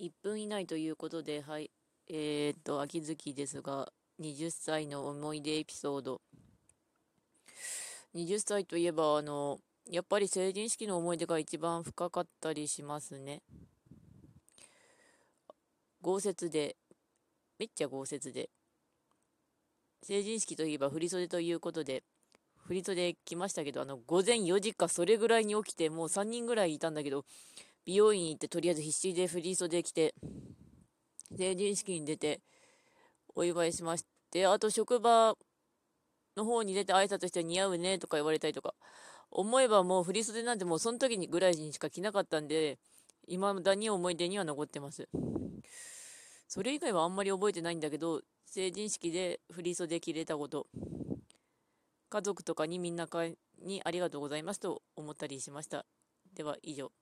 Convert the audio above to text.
1分以内ということで、はい。えー、っと、秋月ですが、20歳の思い出エピソード。20歳といえば、あの、やっぱり成人式の思い出が一番深かったりしますね。豪雪で、めっちゃ豪雪で。成人式といえば振り袖ということで、振り袖来ましたけど、あの、午前4時かそれぐらいに起きて、もう3人ぐらいいたんだけど、美容院行ってとりあえず必死で振り袖着て、成人式に出て、お祝いしまして、あと職場の方に出て挨拶して似合うねとか言われたりとか、思えばもう振り袖なんてもうその時にぐらいにしか着なかったんで、未だに思い出には残ってます。それ以外はあんまり覚えてないんだけど、成人式で振り袖着れたこと、家族とかにみんなにありがとうございますと思ったりしました。では以上。